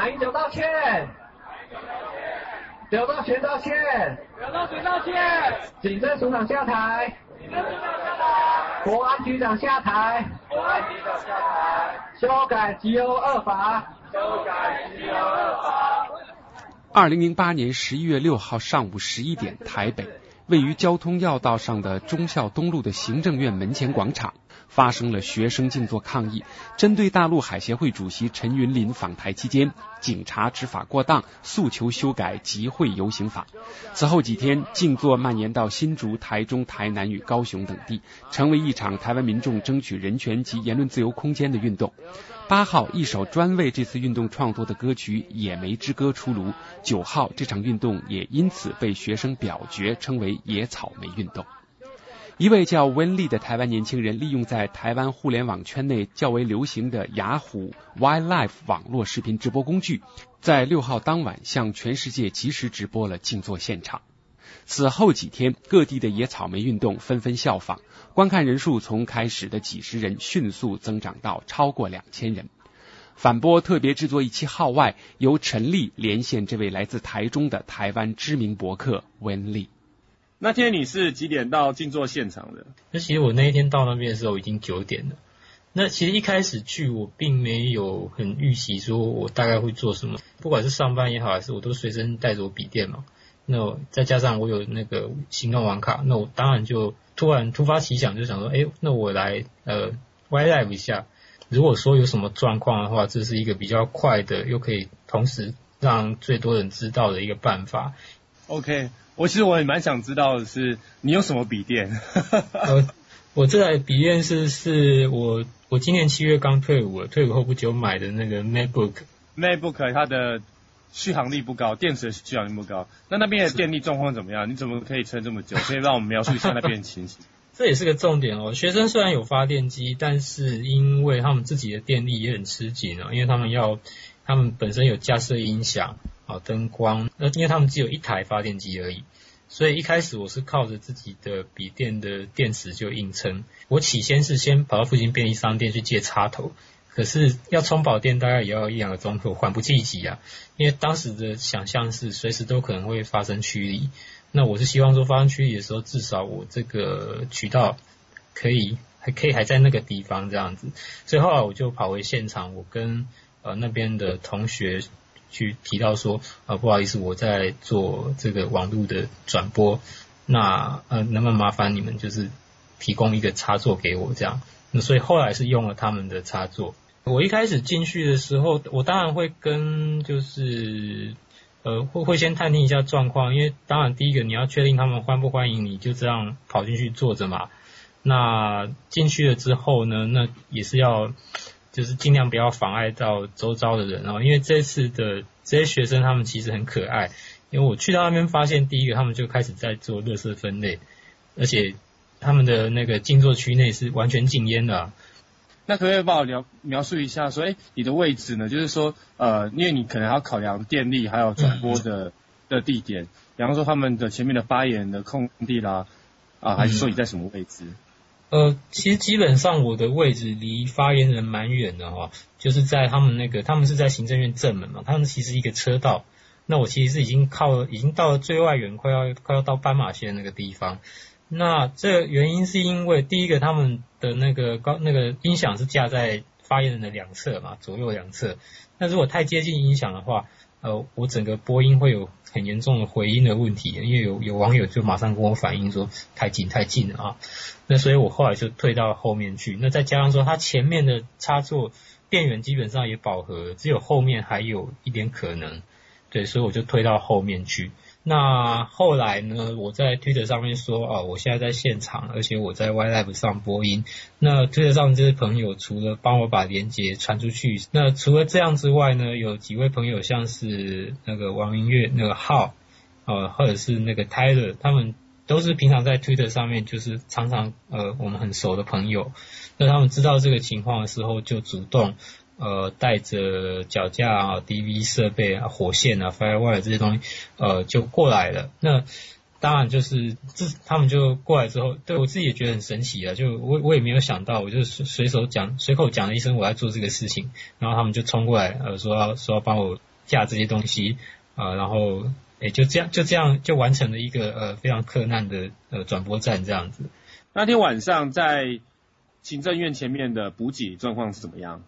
马英九道歉，刘道全道歉，刘道全道歉，警政署长下台，警政署长下台，国安局长下台，国安局长下台，修改缉欧二法，修改缉欧二法。二零零八年十一月六号上午十一点，台北位于交通要道上的忠孝东路的行政院门前广场。发生了学生静坐抗议，针对大陆海协会主席陈云林访台期间，警察执法过当，诉求修改集会游行法。此后几天，静坐蔓延到新竹、台中、台南与高雄等地，成为一场台湾民众争取人权及言论自由空间的运动。八号，一首专为这次运动创作的歌曲《野莓之歌》出炉。九号，这场运动也因此被学生表决称为“野草莓运动”。一位叫温丽的台湾年轻人，利用在台湾互联网圈内较为流行的雅虎 Wildlife 网络视频直播工具，在六号当晚向全世界及时直播了静坐现场。此后几天，各地的野草莓运动纷纷效仿，观看人数从开始的几十人迅速增长到超过两千人。反播特别制作一期号外，由陈丽连线这位来自台中的台湾知名博客温丽。那天你是几点到静坐现场的？那其实我那一天到那边的时候已经九点了。那其实一开始去我并没有很预习说我大概会做什么，不管是上班也好，还是我都随身带着我笔电嘛。那再加上我有那个行动网卡，那我当然就突然突发奇想，就想说，哎，那我来呃 Y Live 一下。如果说有什么状况的话，这是一个比较快的，又可以同时让最多人知道的一个办法。OK。我其实我也蛮想知道的是，你有什么笔电？我 我这台笔电是是我我今年七月刚退伍，退伍后不久买的那个 MacBook。MacBook 它的续航力不高，电池的续航力不高。那那边的电力状况怎么样？你怎么可以撑这么久？可以让我们描述一下那边的情形。这也是个重点哦。学生虽然有发电机，但是因为他们自己的电力也很吃紧啊，因为他们要他们本身有架设音响。好灯光，那因为他们只有一台发电机而已，所以一开始我是靠着自己的笔电的电池就硬撑。我起先是先跑到附近便利商店去借插头，可是要充饱电大概也要一两个钟头，缓不济急啊。因为当时的想象是随时都可能会发生驱离，那我是希望说发生驱离的时候，至少我这个渠道可以还可以还在那个地方这样子。所以后来我就跑回现场，我跟呃那边的同学。去提到说，呃，不好意思，我在做这个网络的转播，那呃，能不能麻烦你们就是提供一个插座给我这样？那所以后来是用了他们的插座。我一开始进去的时候，我当然会跟就是呃会会先探听一下状况，因为当然第一个你要确定他们欢不欢迎你，就这样跑进去坐着嘛。那进去了之后呢，那也是要。就是尽量不要妨碍到周遭的人哦，因为这次的这些学生他们其实很可爱，因为我去到那边发现，第一个他们就开始在做垃圾分类，而且他们的那个静坐区内是完全禁烟的。那可不可以帮我描描述一下，说哎，你的位置呢？就是说呃，因为你可能要考量电力还有转播的的地点，比方说他们的前面的发言的空地啦，啊，还是说你在什么位置？呃，其实基本上我的位置离发言人蛮远的哈，就是在他们那个，他们是在行政院正门嘛，他们其实一个车道，那我其实是已经靠，已经到了最外缘，快要快要到斑马线那个地方。那这原因是因为第一个他们的那个高那个音响是架在发言人的两侧嘛，左右两侧，那如果太接近音响的话。呃，我整个播音会有很严重的回音的问题，因为有有网友就马上跟我反映说太近太近了啊，那所以我后来就退到后面去，那再加上说它前面的插座电源基本上也饱和，只有后面还有一点可能，对，所以我就退到后面去。那后来呢？我在推特上面说啊，我现在在现场，而且我在 Y Live 上播音。那推特上这些朋友除了帮我把连接传出去，那除了这样之外呢，有几位朋友像是那个王明月、那个浩，呃，或者是那个 Tyler，他们都是平常在推特上面就是常常呃我们很熟的朋友。那他们知道这个情况的时候，就主动。呃，带着脚架啊、DV 设备啊、火线啊、Firewire 这些东西，呃，就过来了。那当然就是这，他们就过来之后，对我自己也觉得很神奇啊。就我我也没有想到，我就随随手讲、随口讲了一声我在做这个事情，然后他们就冲过来，呃，说要说要帮我架这些东西啊，然后诶就这样就这样就完成了一个呃非常困难的呃转播站这样子。那天晚上在行政院前面的补给状况是怎么样？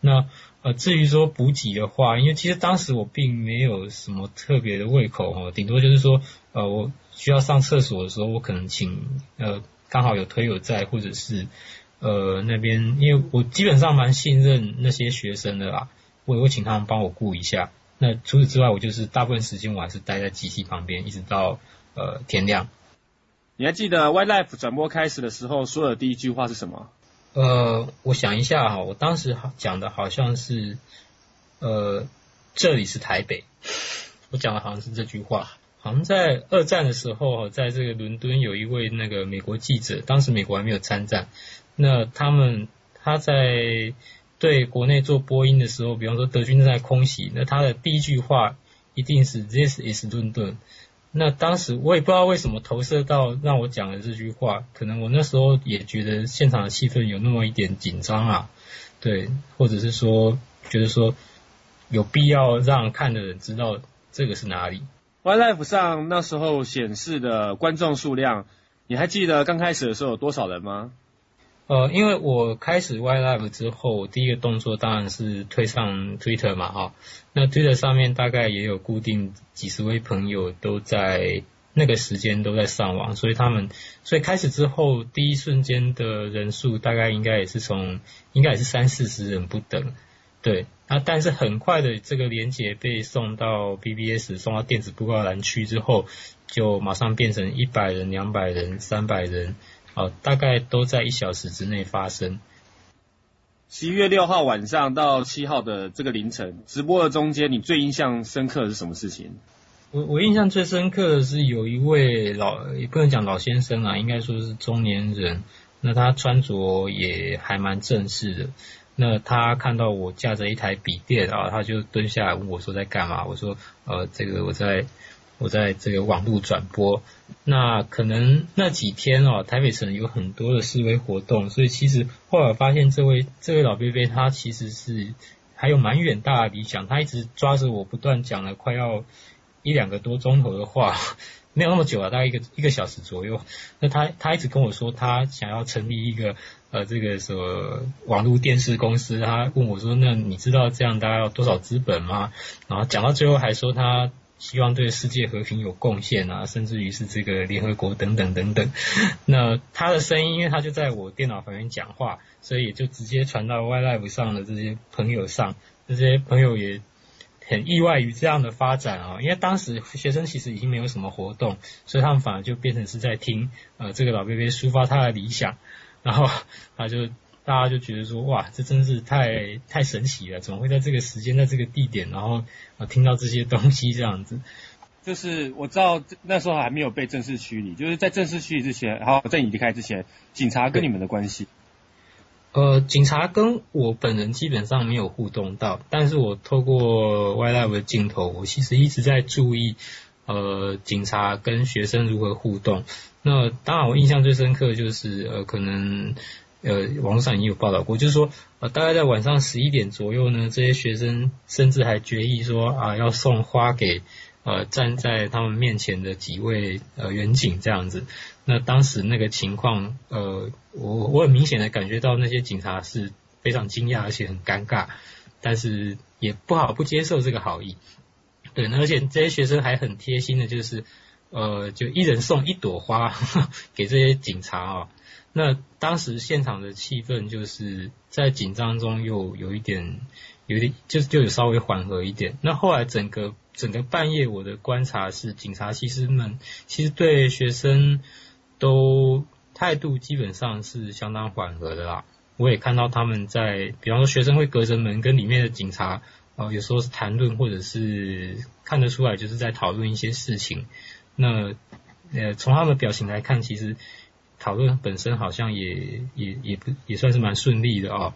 那呃至于说补给的话，因为其实当时我并没有什么特别的胃口哈，顶多就是说呃我需要上厕所的时候，我可能请呃刚好有推友在，或者是呃那边，因为我基本上蛮信任那些学生的啦，我也会请他们帮我顾一下。那除此之外，我就是大部分时间我还是待在机器旁边，一直到呃天亮。你还记得 wlife 转播开始的时候说的第一句话是什么？呃，我想一下哈，我当时讲的好像是呃这里是台北，我讲的好像是这句话。好像在二战的时候，在这个伦敦有一位那个美国记者，当时美国还没有参战，那他们他在对国内做播音的时候，比方说德军正在空袭，那他的第一句话一定是 This is 伦敦。那当时我也不知道为什么投射到让我讲的这句话，可能我那时候也觉得现场的气氛有那么一点紧张啊，对，或者是说觉得说有必要让看的人知道这个是哪里。Y Life 上那时候显示的观众数量，你还记得刚开始的时候有多少人吗？呃，因为我开始 Y Live 之后，第一个动作当然是推上 Twitter 嘛，哈。那 Twitter 上面大概也有固定几十位朋友都在那个时间都在上网，所以他们，所以开始之后第一瞬间的人数大概应该也是从，应该也是三四十人不等，对。那但是很快的这个连接被送到 BBS，送到电子布告栏区之后，就马上变成一百人、两百人、三百人。哦，大概都在一小时之内发生。十一月六号晚上到七号的这个凌晨直播的中间，你最印象深刻的是什么事情？我我印象最深刻的是有一位老，也不能讲老先生啊，应该说是中年人。那他穿着也还蛮正式的。那他看到我架着一台笔电啊，他就蹲下来问我说在干嘛？我说呃，这个我在。我在这个网络转播，那可能那几天哦，台北城有很多的示威活动，所以其实后来发现这位这位老贝贝他其实是还有蛮远大的理想，他一直抓着我不断讲了快要一两个多钟头的话，没有那么久啊，大概一个一个小时左右。那他他一直跟我说他想要成立一个呃这个什么网络电视公司，他问我说那你知道这样大概要多少资本吗？然后讲到最后还说他。希望对世界和平有贡献啊，甚至于是这个联合国等等等等。那他的声音，因为他就在我电脑旁边讲话，所以也就直接传到 Y Live 上的这些朋友上。这些朋友也很意外于这样的发展啊，因为当时学生其实已经没有什么活动，所以他们反而就变成是在听呃这个老贝贝抒发他的理想，然后他就。大家就觉得说，哇，这真是太太神奇了！怎么会在这个时间，在这个地点，然后啊听到这些东西这样子？就是我知道那时候还没有被正式驱离，就是在正式驱离之前，好在你离开之前，警察跟你们的关系？呃，警察跟我本人基本上没有互动到，但是我透过 Y Live 的镜头，我其实一直在注意呃警察跟学生如何互动。那当然，我印象最深刻就是呃可能。呃，网络上也有报道过，就是说，呃，大概在晚上十一点左右呢，这些学生甚至还决议说啊，要送花给呃站在他们面前的几位呃远警这样子。那当时那个情况，呃，我我很明显的感觉到那些警察是非常惊讶而且很尴尬，但是也不好不接受这个好意。对，而且这些学生还很贴心的，就是呃，就一人送一朵花 给这些警察啊。那当时现场的气氛就是在紧张中又有一点，有点就就有稍微缓和一点。那后来整个整个半夜，我的观察是，警察其实们其实对学生都态度基本上是相当缓和的啦。我也看到他们在，比方说学生会隔着门跟里面的警察，呃，有时候是谈论，或者是看得出来就是在讨论一些事情。那呃，从他们的表情来看，其实。讨论本身好像也也也不也算是蛮顺利的啊。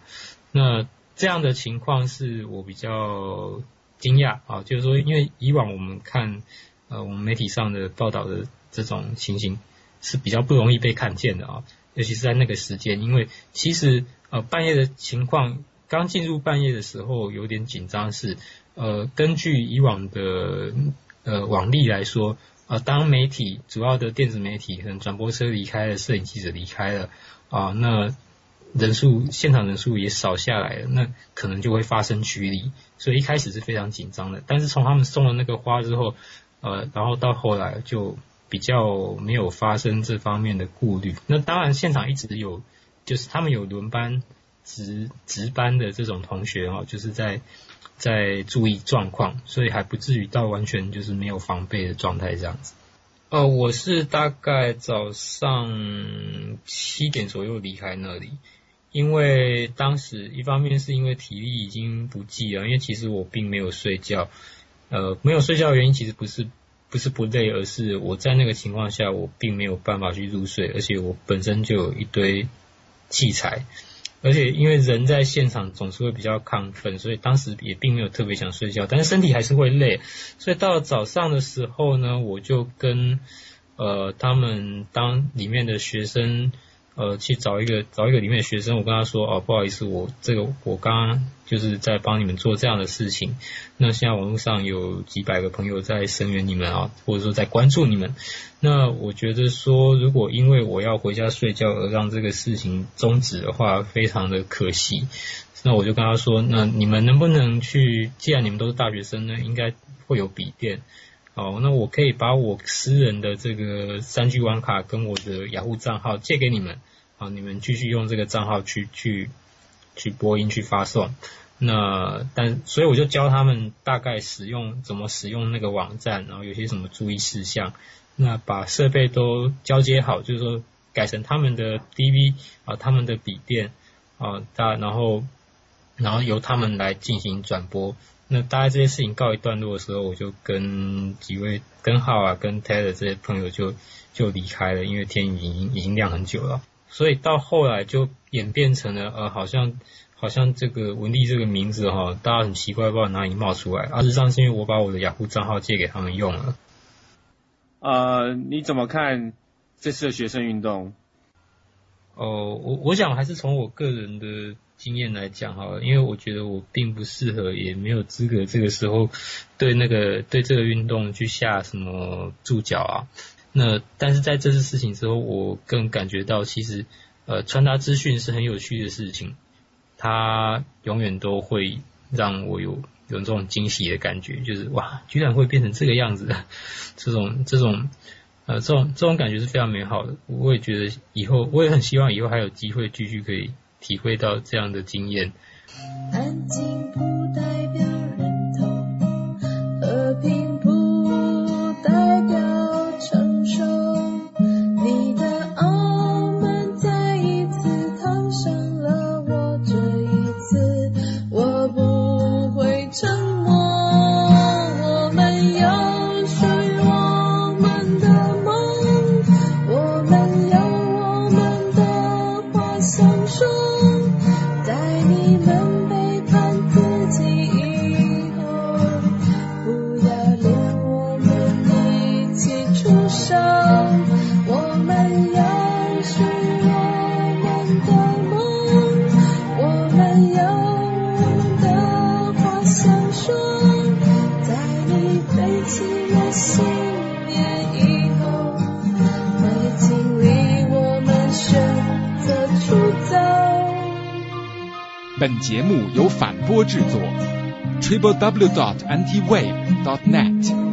那这样的情况是我比较惊讶啊，就是说，因为以往我们看呃我们媒体上的报道的这种情形是比较不容易被看见的啊，尤其是在那个时间，因为其实呃半夜的情况刚进入半夜的时候有点紧张，是呃，根据以往的呃往例来说，呃，当媒体主要的电子媒体可能转播车离开了，摄影记者离开了啊，那人数现场人数也少下来了，那可能就会发生距离，所以一开始是非常紧张的。但是从他们送了那个花之后，呃，然后到后来就比较没有发生这方面的顾虑。那当然现场一直有，就是他们有轮班值值班的这种同学哦，就是在在注意状况，所以还不至于到完全就是没有防备的状态这样子。呃，我是大概早上七点左右离开那里。因为当时一方面是因为体力已经不济了，因为其实我并没有睡觉，呃，没有睡觉的原因其实不是不是不累，而是我在那个情况下我并没有办法去入睡，而且我本身就有一堆器材，而且因为人在现场总是会比较亢奋，所以当时也并没有特别想睡觉，但是身体还是会累，所以到了早上的时候呢，我就跟呃他们当里面的学生。呃，去找一个找一个里面的学生，我跟他说，哦，不好意思，我这个我刚刚就是在帮你们做这样的事情。那现在网络上有几百个朋友在声援你们啊，或者说在关注你们。那我觉得说，如果因为我要回家睡觉而让这个事情终止的话，非常的可惜。那我就跟他说，那你们能不能去？既然你们都是大学生呢，应该会有笔电。哦，那我可以把我私人的这个三 G 网卡跟我的雅虎账号借给你们，啊，你们继续用这个账号去去去播音去发送。那但所以我就教他们大概使用怎么使用那个网站，然后有些什么注意事项。那把设备都交接好，就是说改成他们的 DV 啊，他们的笔电啊，大然后然后由他们来进行转播。那大概这些事情告一段落的时候，我就跟几位根号啊、跟 Ted 这些朋友就就离开了，因为天已经已经亮很久了。所以到后来就演变成了呃，好像好像这个文丽这个名字哈，大家很奇怪，不知道哪里冒出来。事实上是因为我把我的雅虎账号借给他们用了。呃，你怎么看这次的学生运动？哦，我我想还是从我个人的。经验来讲哈，因为我觉得我并不适合，也没有资格这个时候对那个对这个运动去下什么注脚啊。那但是在这次事情之后，我更感觉到其实呃传达资讯是很有趣的事情，它永远都会让我有有这种惊喜的感觉，就是哇，居然会变成这个样子的，这种这种呃这种这种感觉是非常美好的。我也觉得以后我也很希望以后还有机会继续可以。体会到这样的经验。安静本节目由反播制作，triple w dot ntwave dot net。